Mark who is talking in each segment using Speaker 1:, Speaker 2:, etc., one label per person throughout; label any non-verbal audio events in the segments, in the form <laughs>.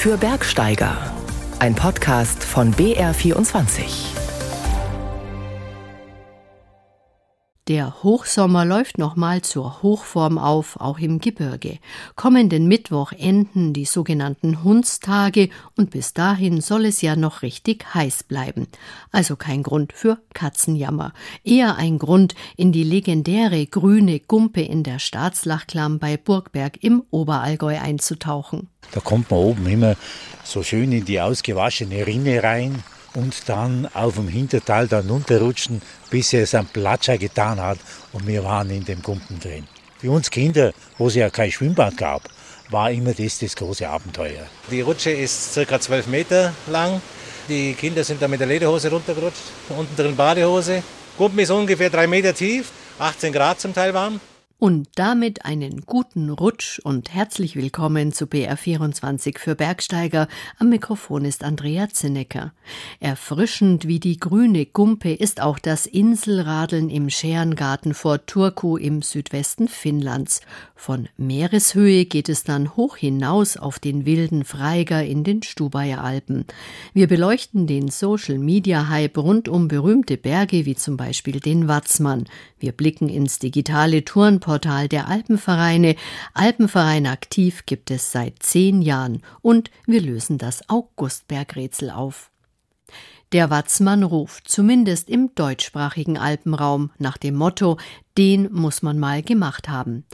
Speaker 1: für Bergsteiger. Ein Podcast von BR24.
Speaker 2: Der Hochsommer läuft nochmal zur Hochform auf, auch im Gebirge. Kommenden Mittwoch enden die sogenannten Hundstage und bis dahin soll es ja noch richtig heiß bleiben. Also kein Grund für Katzenjammer. Eher ein Grund, in die legendäre grüne Gumpe in der Staatslachklamm bei Burgberg im Oberallgäu einzutauchen.
Speaker 3: Da kommt man oben immer so schön in die ausgewaschene Rinne rein und dann auf dem Hinterteil dann runterrutschen, bis er es am Platscher getan hat und wir waren in dem Gumpen drin. Für uns Kinder, wo es ja kein Schwimmbad gab, war immer das das große Abenteuer.
Speaker 4: Die Rutsche ist circa 12 Meter lang. Die Kinder sind da mit der Lederhose runtergerutscht, unten drin Badehose. Gumpen ist ungefähr 3 Meter tief, 18 Grad zum Teil warm.
Speaker 2: Und damit einen guten Rutsch und herzlich willkommen zu BR24 für Bergsteiger. Am Mikrofon ist Andrea Zinnecker. Erfrischend wie die grüne Gumpe ist auch das Inselradeln im Scherengarten vor Turku im Südwesten Finnlands. Von Meereshöhe geht es dann hoch hinaus auf den wilden Freiger in den Stubaier Alpen. Wir beleuchten den Social Media Hype rund um berühmte Berge wie zum Beispiel den Watzmann. Wir blicken ins digitale Internetportal der Alpenvereine. Alpenverein aktiv gibt es seit zehn Jahren und wir lösen das Augustbergrätsel auf. Der Watzmann ruft, zumindest im deutschsprachigen Alpenraum, nach dem Motto den muss man mal gemacht haben.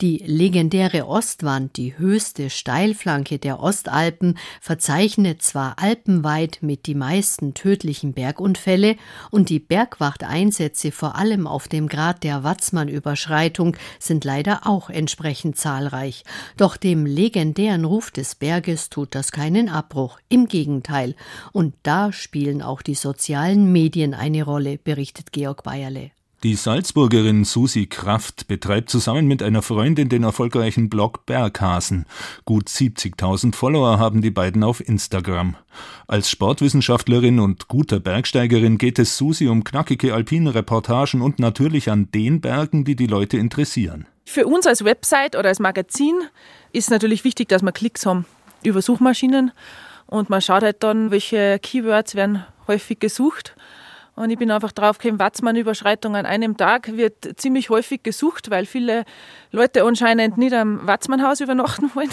Speaker 2: Die legendäre Ostwand, die höchste Steilflanke der Ostalpen, verzeichnet zwar alpenweit mit die meisten tödlichen Bergunfälle und die Bergwachteinsätze vor allem auf dem Grad der Watzmann-Überschreitung sind leider auch entsprechend zahlreich. Doch dem legendären Ruf des Berges tut das keinen Abbruch. Im Gegenteil. Und da spielen auch die sozialen Medien eine Rolle, berichtet Georg Bayerle.
Speaker 5: Die Salzburgerin Susi Kraft betreibt zusammen mit einer Freundin den erfolgreichen Blog Berghasen. Gut 70.000 Follower haben die beiden auf Instagram. Als Sportwissenschaftlerin und guter Bergsteigerin geht es Susi um knackige alpine Reportagen und natürlich an den Bergen, die die Leute interessieren.
Speaker 6: Für uns als Website oder als Magazin ist natürlich wichtig, dass wir Klicks haben über Suchmaschinen und man schaut halt dann, welche Keywords werden häufig gesucht. Und ich bin einfach drauf gekommen, Watzmann-Überschreitung an einem Tag wird ziemlich häufig gesucht, weil viele Leute anscheinend nicht am Watzmannhaus übernachten wollen.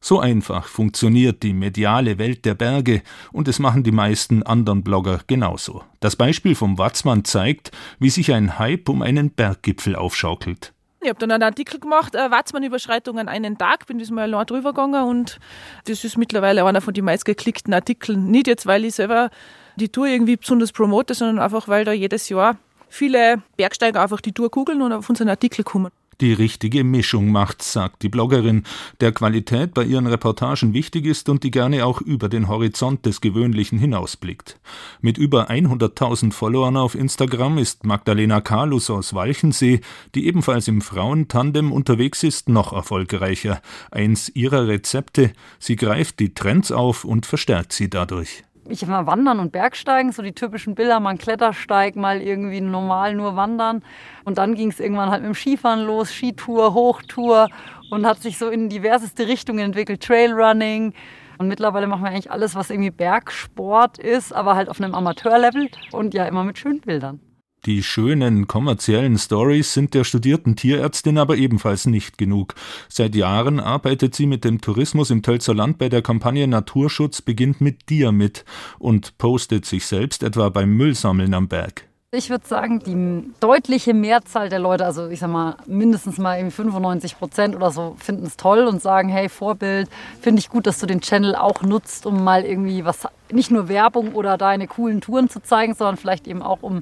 Speaker 5: So einfach funktioniert die mediale Welt der Berge und es machen die meisten anderen Blogger genauso. Das Beispiel vom Watzmann zeigt, wie sich ein Hype um einen Berggipfel aufschaukelt.
Speaker 6: Ich habe dann einen Artikel gemacht, äh, Watzmann-Überschreitung an einen Tag, bin diesmal allein drüber gegangen und das ist mittlerweile einer von den meistgeklickten Artikeln. Nicht jetzt, weil ich selber die Tour irgendwie besonders promote, sondern einfach, weil da jedes Jahr viele Bergsteiger einfach die Tour googeln und auf unseren Artikel kommen.
Speaker 5: Die richtige Mischung macht's, sagt die Bloggerin, der Qualität bei ihren Reportagen wichtig ist und die gerne auch über den Horizont des Gewöhnlichen hinausblickt. Mit über 100.000 Followern auf Instagram ist Magdalena Kalus aus Walchensee, die ebenfalls im Frauentandem unterwegs ist, noch erfolgreicher. Eins ihrer Rezepte, sie greift die Trends auf und verstärkt sie dadurch
Speaker 7: ich mal wandern und Bergsteigen, so die typischen Bilder, mal ein Klettersteig, mal irgendwie normal nur wandern. Und dann ging es irgendwann halt mit dem Skifahren los, Skitour, Hochtour und hat sich so in diverseste Richtungen entwickelt, Trailrunning. Und mittlerweile machen wir eigentlich alles, was irgendwie Bergsport ist, aber halt auf einem Amateurlevel und ja immer mit schönen Bildern.
Speaker 5: Die schönen kommerziellen Stories sind der studierten Tierärztin aber ebenfalls nicht genug. Seit Jahren arbeitet sie mit dem Tourismus im Tölzer Land bei der Kampagne Naturschutz beginnt mit dir mit und postet sich selbst etwa beim Müllsammeln am Berg.
Speaker 7: Ich würde sagen, die deutliche Mehrzahl der Leute, also ich sag mal mindestens mal irgendwie 95 Prozent oder so, finden es toll und sagen, hey, Vorbild, finde ich gut, dass du den Channel auch nutzt, um mal irgendwie was, nicht nur Werbung oder deine coolen Touren zu zeigen, sondern vielleicht eben auch um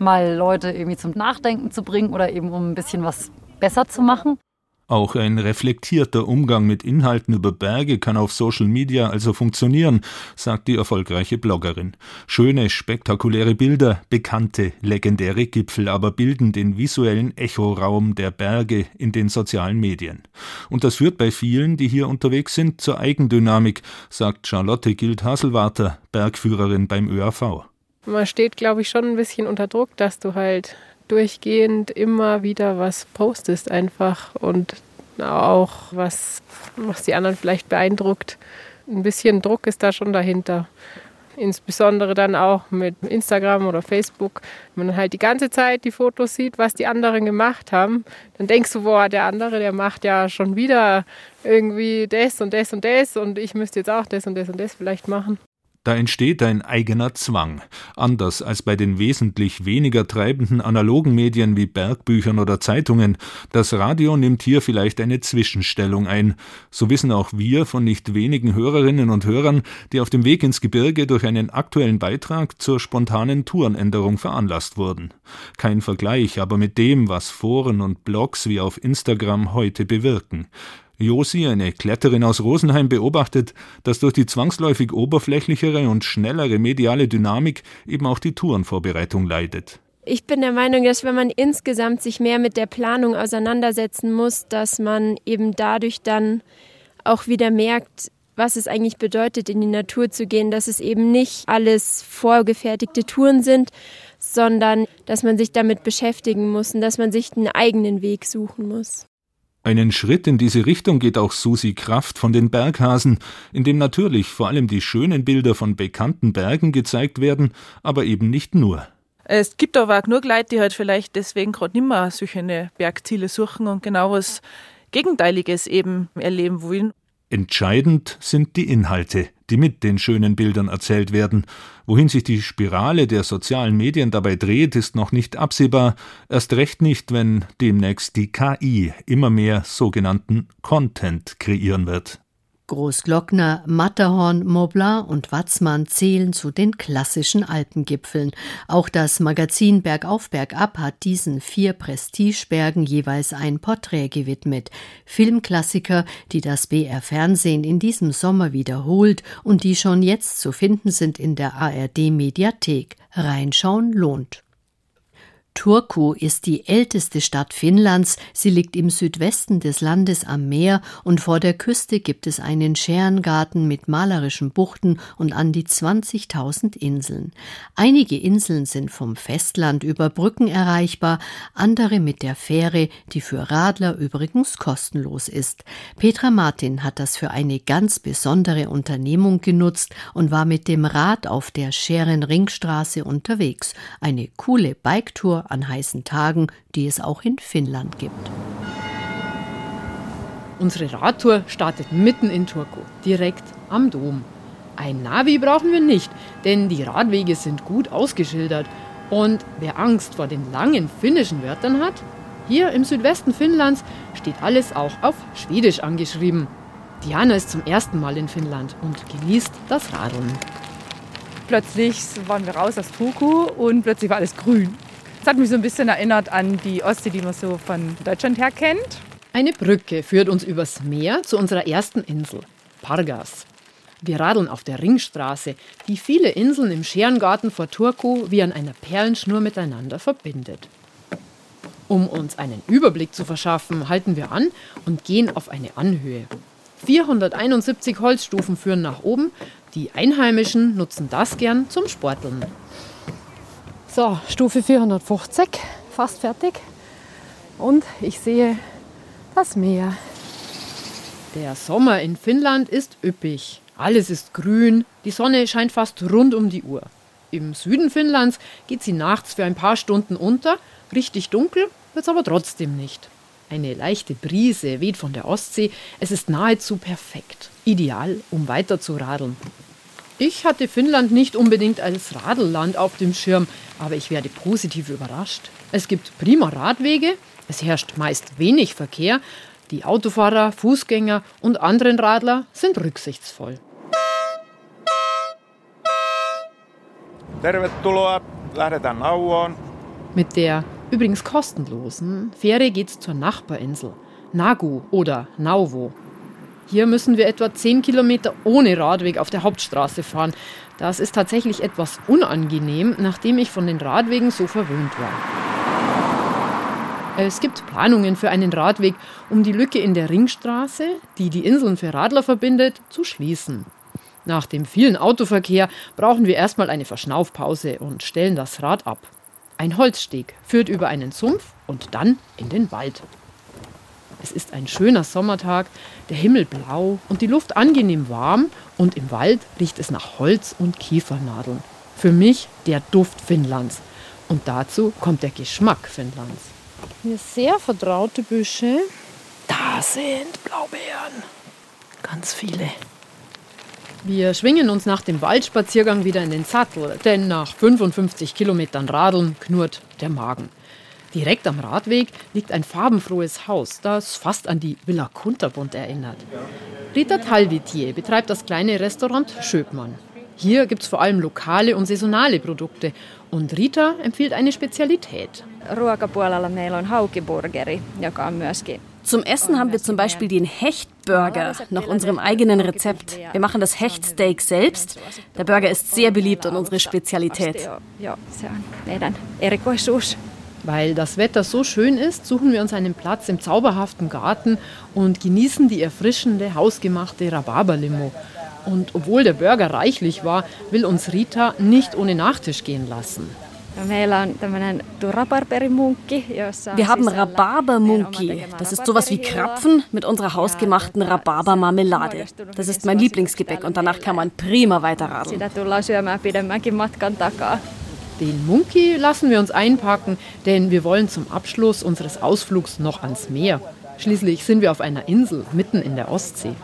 Speaker 7: mal Leute irgendwie zum Nachdenken zu bringen oder eben um ein bisschen was besser zu machen.
Speaker 5: Auch ein reflektierter Umgang mit Inhalten über Berge kann auf Social Media also funktionieren, sagt die erfolgreiche Bloggerin. Schöne, spektakuläre Bilder, bekannte, legendäre Gipfel aber bilden den visuellen Echoraum der Berge in den sozialen Medien. Und das führt bei vielen, die hier unterwegs sind, zur Eigendynamik, sagt Charlotte Gild-Haselwarter, Bergführerin beim ÖAV
Speaker 8: man steht, glaube ich, schon ein bisschen unter Druck, dass du halt durchgehend immer wieder was postest einfach und auch was, was die anderen vielleicht beeindruckt. ein bisschen Druck ist da schon dahinter. Insbesondere dann auch mit Instagram oder Facebook. Wenn man halt die ganze Zeit die Fotos sieht, was die anderen gemacht haben, dann denkst du, boah, der andere, der macht ja schon wieder irgendwie das und das und das und ich müsste jetzt auch das und das und das vielleicht machen.
Speaker 5: Da entsteht ein eigener Zwang. Anders als bei den wesentlich weniger treibenden analogen Medien wie Bergbüchern oder Zeitungen. Das Radio nimmt hier vielleicht eine Zwischenstellung ein. So wissen auch wir von nicht wenigen Hörerinnen und Hörern, die auf dem Weg ins Gebirge durch einen aktuellen Beitrag zur spontanen Tourenänderung veranlasst wurden. Kein Vergleich aber mit dem, was Foren und Blogs wie auf Instagram heute bewirken. Josi, eine Kletterin aus Rosenheim, beobachtet, dass durch die zwangsläufig oberflächlichere und schnellere mediale Dynamik eben auch die Tourenvorbereitung leidet.
Speaker 9: Ich bin der Meinung, dass wenn man insgesamt sich mehr mit der Planung auseinandersetzen muss, dass man eben dadurch dann auch wieder merkt, was es eigentlich bedeutet, in die Natur zu gehen, dass es eben nicht alles vorgefertigte Touren sind, sondern dass man sich damit beschäftigen muss und dass man sich einen eigenen Weg suchen muss.
Speaker 5: Einen Schritt in diese Richtung geht auch Susi Kraft von den Berghasen, in dem natürlich vor allem die schönen Bilder von bekannten Bergen gezeigt werden, aber eben nicht nur.
Speaker 6: Es gibt aber auch genug Leute, die halt vielleicht deswegen gerade nicht mehr solche Bergziele suchen und genau was Gegenteiliges eben erleben wollen.
Speaker 5: Entscheidend sind die Inhalte, die mit den schönen Bildern erzählt werden. Wohin sich die Spirale der sozialen Medien dabei dreht, ist noch nicht absehbar, erst recht nicht, wenn demnächst die KI immer mehr sogenannten Content kreieren wird.
Speaker 2: Großglockner, Matterhorn, Mont und Watzmann zählen zu den klassischen Alpengipfeln. Auch das Magazin Bergauf Bergab hat diesen vier Prestigebergen jeweils ein Porträt gewidmet. Filmklassiker, die das BR Fernsehen in diesem Sommer wiederholt und die schon jetzt zu finden sind in der ARD Mediathek. Reinschauen lohnt. Turku ist die älteste Stadt Finnlands. Sie liegt im Südwesten des Landes am Meer und vor der Küste gibt es einen Scherengarten mit malerischen Buchten und an die 20.000 Inseln. Einige Inseln sind vom Festland über Brücken erreichbar, andere mit der Fähre, die für Radler übrigens kostenlos ist. Petra Martin hat das für eine ganz besondere Unternehmung genutzt und war mit dem Rad auf der Scherenringstraße unterwegs. Eine coole Biketour an heißen Tagen, die es auch in Finnland gibt.
Speaker 10: Unsere Radtour startet mitten in Turku, direkt am Dom. Ein Navi brauchen wir nicht, denn die Radwege sind gut ausgeschildert. Und wer Angst vor den langen finnischen Wörtern hat, hier im Südwesten Finnlands steht alles auch auf Schwedisch angeschrieben. Diana ist zum ersten Mal in Finnland und genießt das Radeln.
Speaker 11: Plötzlich waren wir raus aus Turku und plötzlich war alles grün. Das hat mich so ein bisschen erinnert an die Ostsee, die man so von Deutschland her kennt.
Speaker 10: Eine Brücke führt uns übers Meer zu unserer ersten Insel, Pargas. Wir radeln auf der Ringstraße, die viele Inseln im Scherengarten vor Turku wie an einer Perlenschnur miteinander verbindet. Um uns einen Überblick zu verschaffen, halten wir an und gehen auf eine Anhöhe. 471 Holzstufen führen nach oben. Die Einheimischen nutzen das gern zum Sporteln.
Speaker 7: So, Stufe 450, fast fertig. Und ich sehe das Meer.
Speaker 10: Der Sommer in Finnland ist üppig. Alles ist grün, die Sonne scheint fast rund um die Uhr. Im Süden Finnlands geht sie nachts für ein paar Stunden unter, richtig dunkel wird es aber trotzdem nicht. Eine leichte Brise weht von der Ostsee, es ist nahezu perfekt, ideal, um weiter zu radeln. Ich hatte Finnland nicht unbedingt als Radelland auf dem Schirm, aber ich werde positiv überrascht. Es gibt prima Radwege, es herrscht meist wenig Verkehr, die Autofahrer, Fußgänger und anderen Radler sind rücksichtsvoll.
Speaker 12: Tervetuloa, lähdetään Nauvoon.
Speaker 10: Mit der übrigens kostenlosen Fähre geht's zur Nachbarinsel, Nagu oder Nauvo. Hier müssen wir etwa 10 Kilometer ohne Radweg auf der Hauptstraße fahren. Das ist tatsächlich etwas unangenehm, nachdem ich von den Radwegen so verwöhnt war. Es gibt Planungen für einen Radweg, um die Lücke in der Ringstraße, die die Inseln für Radler verbindet, zu schließen. Nach dem vielen Autoverkehr brauchen wir erstmal eine Verschnaufpause und stellen das Rad ab. Ein Holzsteg führt über einen Sumpf und dann in den Wald. Es ist ein schöner Sommertag, der Himmel blau und die Luft angenehm warm und im Wald riecht es nach Holz und Kiefernadeln. Für mich der Duft Finnlands. Und dazu kommt der Geschmack Finnlands.
Speaker 8: Hier sehr vertraute Büsche. Da sind Blaubeeren. Ganz viele.
Speaker 10: Wir schwingen uns nach dem Waldspaziergang wieder in den Sattel, denn nach 55 Kilometern Radeln knurrt der Magen. Direkt am Radweg liegt ein farbenfrohes Haus, das fast an die Villa Kunterbund erinnert. Rita Talvitier betreibt das kleine Restaurant Schöpmann. Hier gibt es vor allem lokale und saisonale Produkte. Und Rita empfiehlt eine Spezialität.
Speaker 13: Zum Essen haben wir zum Beispiel den Hechtburger nach unserem eigenen Rezept. Wir machen das Hechtsteak selbst. Der Burger ist sehr beliebt und unsere Spezialität.
Speaker 10: Weil das Wetter so schön ist, suchen wir uns einen Platz im zauberhaften Garten und genießen die erfrischende, hausgemachte Rhabarberlimo. Und obwohl der Burger reichlich war, will uns Rita nicht ohne Nachtisch gehen lassen.
Speaker 13: Wir haben Rhabarbermunki. Das ist sowas wie Krapfen mit unserer hausgemachten Rhabarbermarmelade. Das ist mein Lieblingsgebäck und danach kann man prima weiterradeln.
Speaker 10: Den Munki lassen wir uns einpacken, denn wir wollen zum Abschluss unseres Ausflugs noch ans Meer. Schließlich sind wir auf einer Insel mitten in der Ostsee.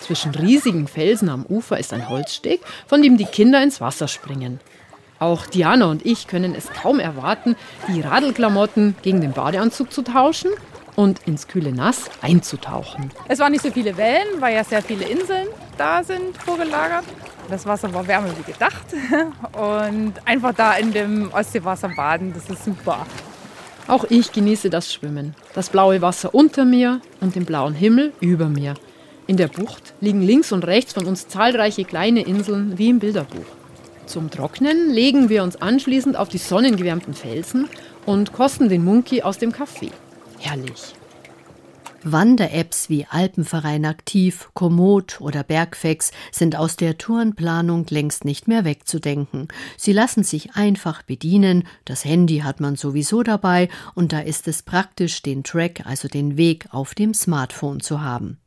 Speaker 10: Zwischen riesigen Felsen am Ufer ist ein Holzsteg, von dem die Kinder ins Wasser springen. Auch Diana und ich können es kaum erwarten, die Radelklamotten gegen den Badeanzug zu tauschen und ins kühle Nass einzutauchen.
Speaker 11: Es waren nicht so viele Wellen, weil ja sehr viele Inseln da sind vorgelagert. Das Wasser war wärmer wie gedacht <laughs> und einfach da in dem Ostseewasser baden, das ist super.
Speaker 10: Auch ich genieße das Schwimmen. Das blaue Wasser unter mir und den blauen Himmel über mir. In der Bucht liegen links und rechts von uns zahlreiche kleine Inseln wie im Bilderbuch. Zum Trocknen legen wir uns anschließend auf die sonnengewärmten Felsen und kosten den Munki aus dem Kaffee. Herrlich.
Speaker 2: Wander-Apps wie Alpenverein Aktiv, Komoot oder Bergfex sind aus der Tourenplanung längst nicht mehr wegzudenken. Sie lassen sich einfach bedienen, das Handy hat man sowieso dabei und da ist es praktisch, den Track, also den Weg auf dem Smartphone zu haben.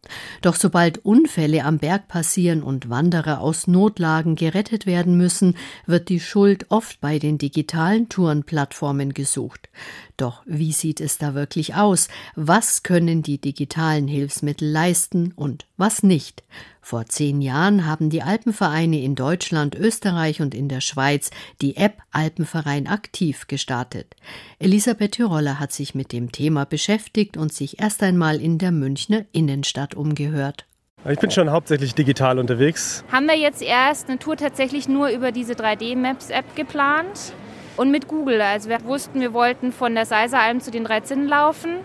Speaker 2: Doch sobald Unfälle am Berg passieren und Wanderer aus Notlagen gerettet werden müssen, wird die Schuld oft bei den digitalen Tourenplattformen gesucht. Doch wie sieht es da wirklich aus? Was können die digitalen Hilfsmittel leisten und was nicht? Vor zehn Jahren haben die Alpenvereine in Deutschland, Österreich und in der Schweiz die App Alpenverein aktiv gestartet. Elisabeth Tiroller hat sich mit dem Thema beschäftigt und sich erst einmal in der Münchner Innenstadt umgehört.
Speaker 14: Ich bin schon hauptsächlich digital unterwegs.
Speaker 15: Haben wir jetzt erst eine Tour tatsächlich nur über diese 3D-Maps-App geplant und mit Google. Also wir wussten, wir wollten von der Seiseralm zu den drei Zinnen laufen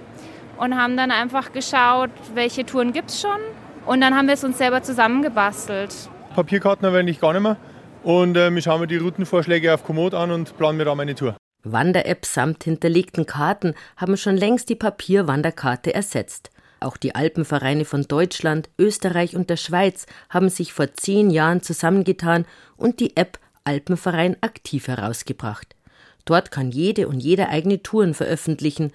Speaker 15: und haben dann einfach geschaut, welche Touren gibt es schon. Und dann haben wir es uns selber zusammengebastelt.
Speaker 14: Papierkarten verwende ich gar nicht mehr. Und äh, ich schaue mir die Routenvorschläge auf Komoot an und plane mir da meine Tour.
Speaker 16: Wander-Apps samt hinterlegten Karten haben schon längst die Papierwanderkarte ersetzt. Auch die Alpenvereine von Deutschland, Österreich und der Schweiz haben sich vor zehn Jahren zusammengetan und die App Alpenverein aktiv herausgebracht. Dort kann jede und jeder eigene Touren veröffentlichen.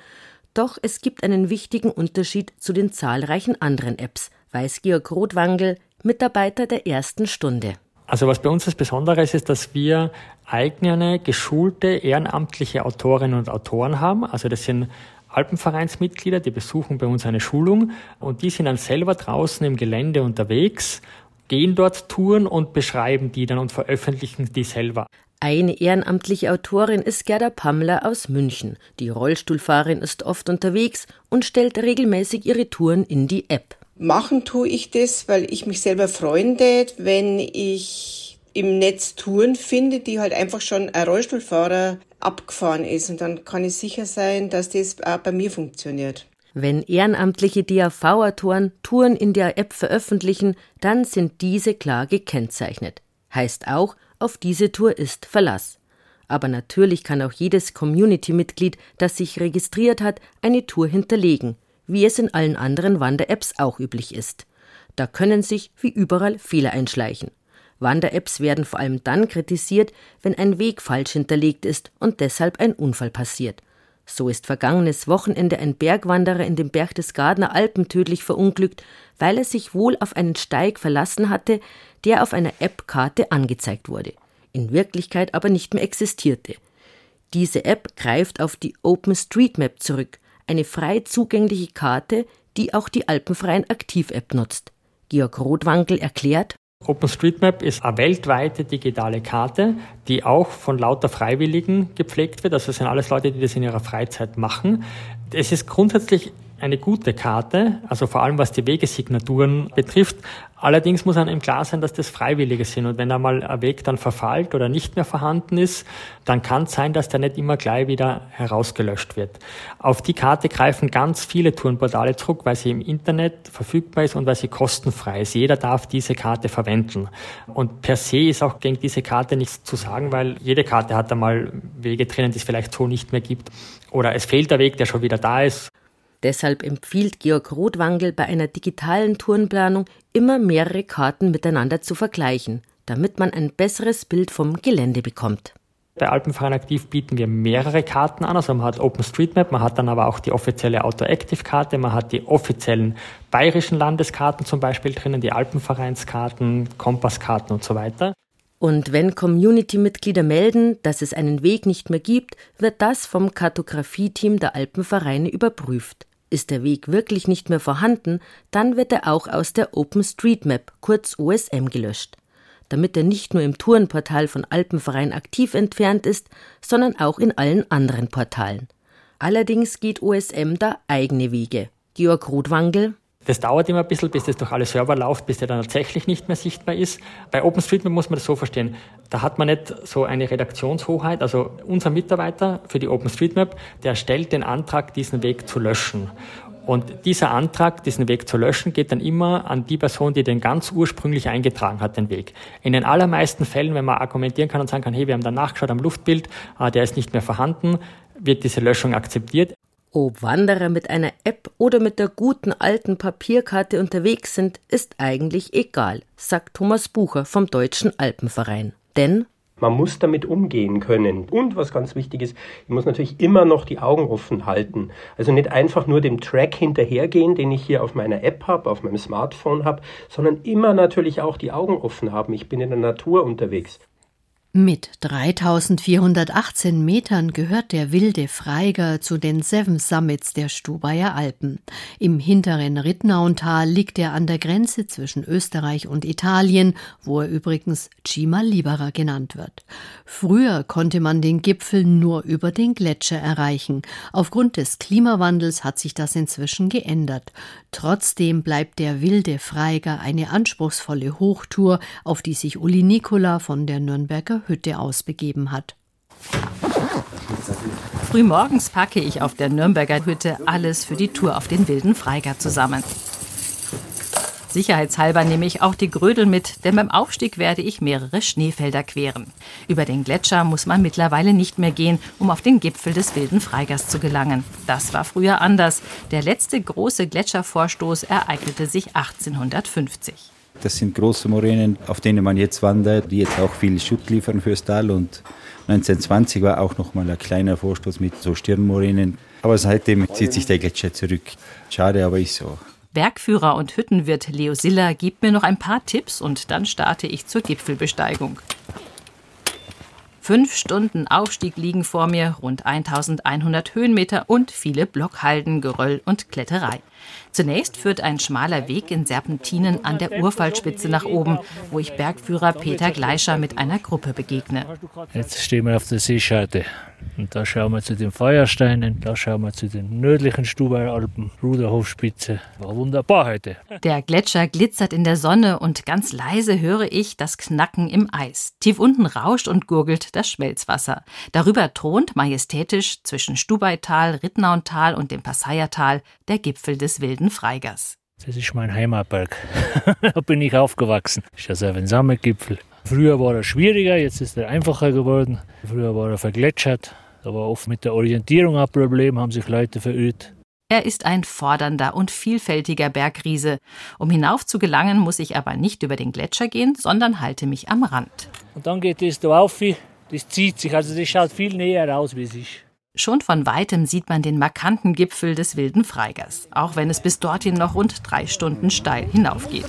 Speaker 16: Doch es gibt einen wichtigen Unterschied zu den zahlreichen anderen Apps, weiß Georg Rothwangel, Mitarbeiter der ersten Stunde.
Speaker 17: Also was bei uns das Besondere ist, ist, dass wir eigene, geschulte, ehrenamtliche Autorinnen und Autoren haben. Also das sind Alpenvereinsmitglieder, die besuchen bei uns eine Schulung und die sind dann selber draußen im Gelände unterwegs, gehen dort Touren und beschreiben die dann und veröffentlichen die selber.
Speaker 16: Eine ehrenamtliche Autorin ist Gerda Pammler aus München. Die Rollstuhlfahrerin ist oft unterwegs und stellt regelmäßig ihre Touren in die App.
Speaker 18: Machen tue ich das, weil ich mich selber freunde, wenn ich im Netz Touren finde, die halt einfach schon ein Rollstuhlfahrer abgefahren ist. Und dann kann ich sicher sein, dass das auch bei mir funktioniert.
Speaker 16: Wenn ehrenamtliche DAV-Autoren Touren in der App veröffentlichen, dann sind diese klar gekennzeichnet. Heißt auch, auf diese Tour ist Verlass. Aber natürlich kann auch jedes Community-Mitglied, das sich registriert hat, eine Tour hinterlegen, wie es in allen anderen Wander-Apps auch üblich ist. Da können sich wie überall Fehler einschleichen. Wander-Apps werden vor allem dann kritisiert, wenn ein Weg falsch hinterlegt ist und deshalb ein Unfall passiert. So ist vergangenes Wochenende ein Bergwanderer in dem Berchtesgadener Alpen tödlich verunglückt, weil er sich wohl auf einen Steig verlassen hatte, der auf einer App-Karte angezeigt wurde, in Wirklichkeit aber nicht mehr existierte. Diese App greift auf die OpenStreetMap zurück, eine frei zugängliche Karte, die auch die Alpenfreien Aktiv-App nutzt. Georg Rothwankel erklärt,
Speaker 17: OpenStreetMap ist eine weltweite digitale Karte, die auch von lauter Freiwilligen gepflegt wird. Also es sind alles Leute, die das in ihrer Freizeit machen. Es ist grundsätzlich eine gute Karte, also vor allem was die Wegesignaturen betrifft. Allerdings muss einem klar sein, dass das Freiwillige sind. Und wenn einmal ein Weg dann verfallt oder nicht mehr vorhanden ist, dann kann es sein, dass der nicht immer gleich wieder herausgelöscht wird. Auf die Karte greifen ganz viele Tourenportale zurück, weil sie im Internet verfügbar ist und weil sie kostenfrei ist. Jeder darf diese Karte verwenden. Und per se ist auch gegen diese Karte nichts zu sagen, weil jede Karte hat einmal Wege drinnen, die es vielleicht so nicht mehr gibt. Oder es fehlt der Weg, der schon wieder da ist.
Speaker 16: Deshalb empfiehlt Georg Rothwangel bei einer digitalen Tourenplanung immer mehrere Karten miteinander zu vergleichen, damit man ein besseres Bild vom Gelände bekommt.
Speaker 17: Bei Alpenverein Aktiv bieten wir mehrere Karten an. Also man hat OpenStreetMap, man hat dann aber auch die offizielle Outdoor-Active-Karte, man hat die offiziellen bayerischen Landeskarten zum Beispiel drinnen, die Alpenvereinskarten, Kompasskarten und so weiter.
Speaker 16: Und wenn Community-Mitglieder melden, dass es einen Weg nicht mehr gibt, wird das vom Kartografie-Team der Alpenvereine überprüft. Ist der Weg wirklich nicht mehr vorhanden, dann wird er auch aus der OpenStreetMap, kurz OSM, gelöscht. Damit er nicht nur im Tourenportal von Alpenverein aktiv entfernt ist, sondern auch in allen anderen Portalen. Allerdings geht OSM da eigene Wege. Georg Rothwangel
Speaker 17: das dauert immer ein bisschen, bis das durch alle Server läuft, bis der dann tatsächlich nicht mehr sichtbar ist. Bei OpenStreetMap muss man das so verstehen. Da hat man nicht so eine Redaktionshoheit. Also unser Mitarbeiter für die OpenStreetMap, der stellt den Antrag, diesen Weg zu löschen. Und dieser Antrag, diesen Weg zu löschen, geht dann immer an die Person, die den ganz ursprünglich eingetragen hat, den Weg. In den allermeisten Fällen, wenn man argumentieren kann und sagen kann, hey, wir haben da nachgeschaut am Luftbild, ah, der ist nicht mehr vorhanden, wird diese Löschung akzeptiert.
Speaker 16: Ob Wanderer mit einer App oder mit der guten alten Papierkarte unterwegs sind, ist eigentlich egal, sagt Thomas Bucher vom Deutschen Alpenverein. Denn
Speaker 19: man muss damit umgehen können. Und was ganz wichtig ist, ich muss natürlich immer noch die Augen offen halten. Also nicht einfach nur dem Track hinterhergehen, den ich hier auf meiner App habe, auf meinem Smartphone habe, sondern immer natürlich auch die Augen offen haben. Ich bin in der Natur unterwegs.
Speaker 2: Mit 3418 Metern gehört der wilde Freiger zu den Seven Summits der Stubaier Alpen. Im hinteren Rittnauental liegt er an der Grenze zwischen Österreich und Italien, wo er übrigens Cima Libera genannt wird. Früher konnte man den Gipfel nur über den Gletscher erreichen. Aufgrund des Klimawandels hat sich das inzwischen geändert. Trotzdem bleibt der wilde Freiger eine anspruchsvolle Hochtour, auf die sich Uli Nicola von der Nürnberger Hütte ausbegeben hat.
Speaker 20: Frühmorgens packe ich auf der Nürnberger Hütte alles für die Tour auf den wilden Freiger zusammen. Sicherheitshalber nehme ich auch die Grödel mit, denn beim Aufstieg werde ich mehrere Schneefelder queren. Über den Gletscher muss man mittlerweile nicht mehr gehen, um auf den Gipfel des wilden Freigers zu gelangen. Das war früher anders. Der letzte große Gletschervorstoß ereignete sich 1850.
Speaker 21: Das sind große Moränen, auf denen man jetzt wandert, die jetzt auch viel Schutt liefern fürs Tal. Und 1920 war auch noch mal ein kleiner Vorstoß mit so Stirnmoränen. Aber seitdem zieht sich der Gletscher zurück. Schade, aber ist so.
Speaker 20: Bergführer und Hüttenwirt Leo Siller gibt mir noch ein paar Tipps und dann starte ich zur Gipfelbesteigung. Fünf Stunden Aufstieg liegen vor mir, rund 1100 Höhenmeter und viele Blockhalden, Geröll und Kletterei. Zunächst führt ein schmaler Weg in Serpentinen an der Urfallspitze nach oben, wo ich Bergführer Peter Gleischer mit einer Gruppe begegne.
Speaker 22: Jetzt stehen wir auf der Seescheide. Und da schauen wir zu den Feuersteinen, da schauen wir zu den nördlichen Stubaialpen, Ruderhofspitze. War wunderbar heute.
Speaker 20: Der Gletscher glitzert in der Sonne und ganz leise höre ich das Knacken im Eis. Tief unten rauscht und gurgelt das Schmelzwasser. Darüber thront majestätisch zwischen Stubaital, Rittnauntal und dem Passaiertal der Gipfel des wilden Freigers.
Speaker 22: Das ist mein Heimatberg. <laughs> da bin ich aufgewachsen. Das ist der Seven Summit Gipfel. Früher war er schwieriger, jetzt ist er einfacher geworden. Früher war er vergletschert. Da war oft mit der Orientierung ein Problem, haben sich Leute verirrt.
Speaker 20: Er ist ein fordernder und vielfältiger Bergriese. Um hinauf zu gelangen, muss ich aber nicht über den Gletscher gehen, sondern halte mich am Rand.
Speaker 22: Und dann geht es da auf, das zieht sich, also das schaut viel näher aus, wie es ist.
Speaker 20: Schon von weitem sieht man den markanten Gipfel des Wilden Freigers, auch wenn es bis dorthin noch rund drei Stunden steil hinaufgeht.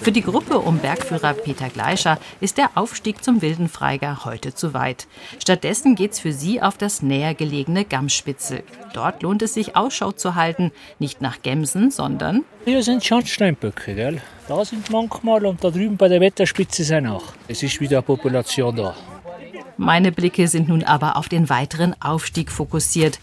Speaker 20: Für die Gruppe um Bergführer Peter Gleischer ist der Aufstieg zum Wilden Freiger heute zu weit. Stattdessen geht's für sie auf das näher gelegene Gamspitzel. Dort lohnt es sich, Ausschau zu halten, nicht nach Gemsen, sondern...
Speaker 22: Hier sind Schornsteinböcke, gell? Da sind manchmal und da drüben bei der Wetterspitze sind auch. Es ist wieder eine Population da.
Speaker 20: Meine Blicke sind nun aber auf den weiteren Aufstieg fokussiert.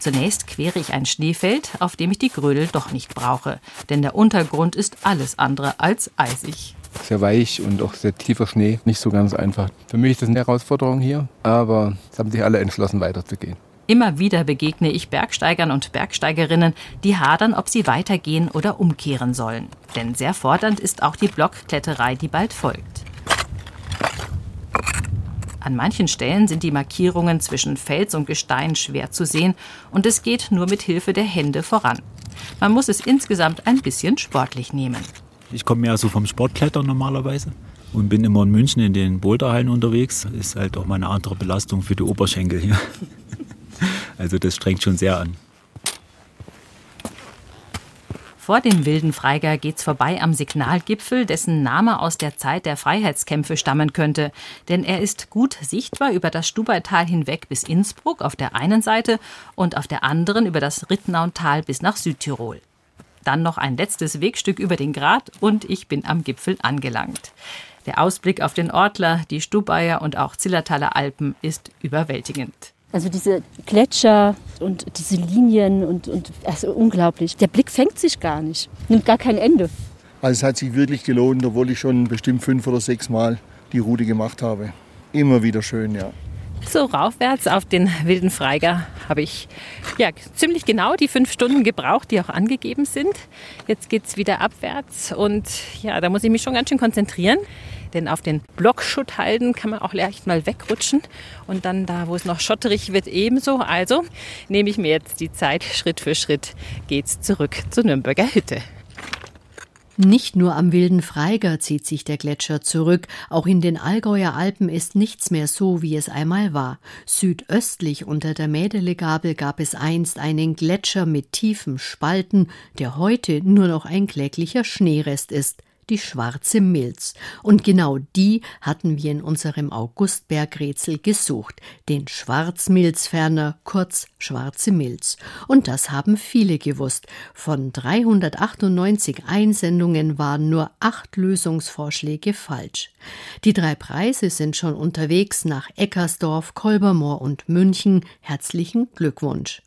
Speaker 20: Zunächst quere ich ein Schneefeld, auf dem ich die Grödel doch nicht brauche, denn der Untergrund ist alles andere als eisig.
Speaker 23: Sehr weich und auch sehr tiefer Schnee, nicht so ganz einfach. Für mich ist das eine Herausforderung hier, aber es haben sich alle entschlossen, weiterzugehen.
Speaker 20: Immer wieder begegne ich Bergsteigern und Bergsteigerinnen, die hadern, ob sie weitergehen oder umkehren sollen. Denn sehr fordernd ist auch die Blockkletterei, die bald folgt. An manchen Stellen sind die Markierungen zwischen Fels und Gestein schwer zu sehen und es geht nur mit Hilfe der Hände voran. Man muss es insgesamt ein bisschen sportlich nehmen.
Speaker 21: Ich komme ja so vom Sportklettern normalerweise und bin immer in München in den Boulderhallen unterwegs. Ist halt auch mal eine andere Belastung für die Oberschenkel hier. <laughs> Also das strengt schon sehr an.
Speaker 20: Vor dem wilden Freiger geht's vorbei am Signalgipfel, dessen Name aus der Zeit der Freiheitskämpfe stammen könnte. Denn er ist gut sichtbar über das Stubaital hinweg bis Innsbruck auf der einen Seite und auf der anderen über das Rittnauntal bis nach Südtirol. Dann noch ein letztes Wegstück über den Grat und ich bin am Gipfel angelangt. Der Ausblick auf den Ortler, die Stubaier und auch Zillertaler Alpen ist überwältigend.
Speaker 24: Also diese Gletscher und diese Linien und, und also unglaublich. Der Blick fängt sich gar nicht, nimmt gar kein Ende.
Speaker 25: Also es hat sich wirklich gelohnt, obwohl ich schon bestimmt fünf oder sechs Mal die Route gemacht habe. Immer wieder schön, ja.
Speaker 20: So raufwärts auf den wilden Freiger habe ich ja ziemlich genau die fünf Stunden gebraucht, die auch angegeben sind. Jetzt geht es wieder abwärts und ja, da muss ich mich schon ganz schön konzentrieren. Denn auf den Blockschutthalden kann man auch leicht mal wegrutschen. Und dann da, wo es noch schotterig wird, ebenso. Also nehme ich mir jetzt die Zeit. Schritt für Schritt geht's zurück zur Nürnberger Hütte.
Speaker 2: Nicht nur am wilden Freiger zieht sich der Gletscher zurück, auch in den Allgäuer Alpen ist nichts mehr so, wie es einmal war. Südöstlich unter der Mädelegabel gab es einst einen Gletscher mit tiefen Spalten, der heute nur noch ein kläglicher Schneerest ist die schwarze Milz. Und genau die hatten wir in unserem Augustbergrätsel gesucht, den Schwarzmilzferner, kurz Schwarze Milz. Und das haben viele gewusst. Von 398 Einsendungen waren nur acht Lösungsvorschläge falsch. Die drei Preise sind schon unterwegs nach Eckersdorf, Kolbermoor und München. Herzlichen Glückwunsch.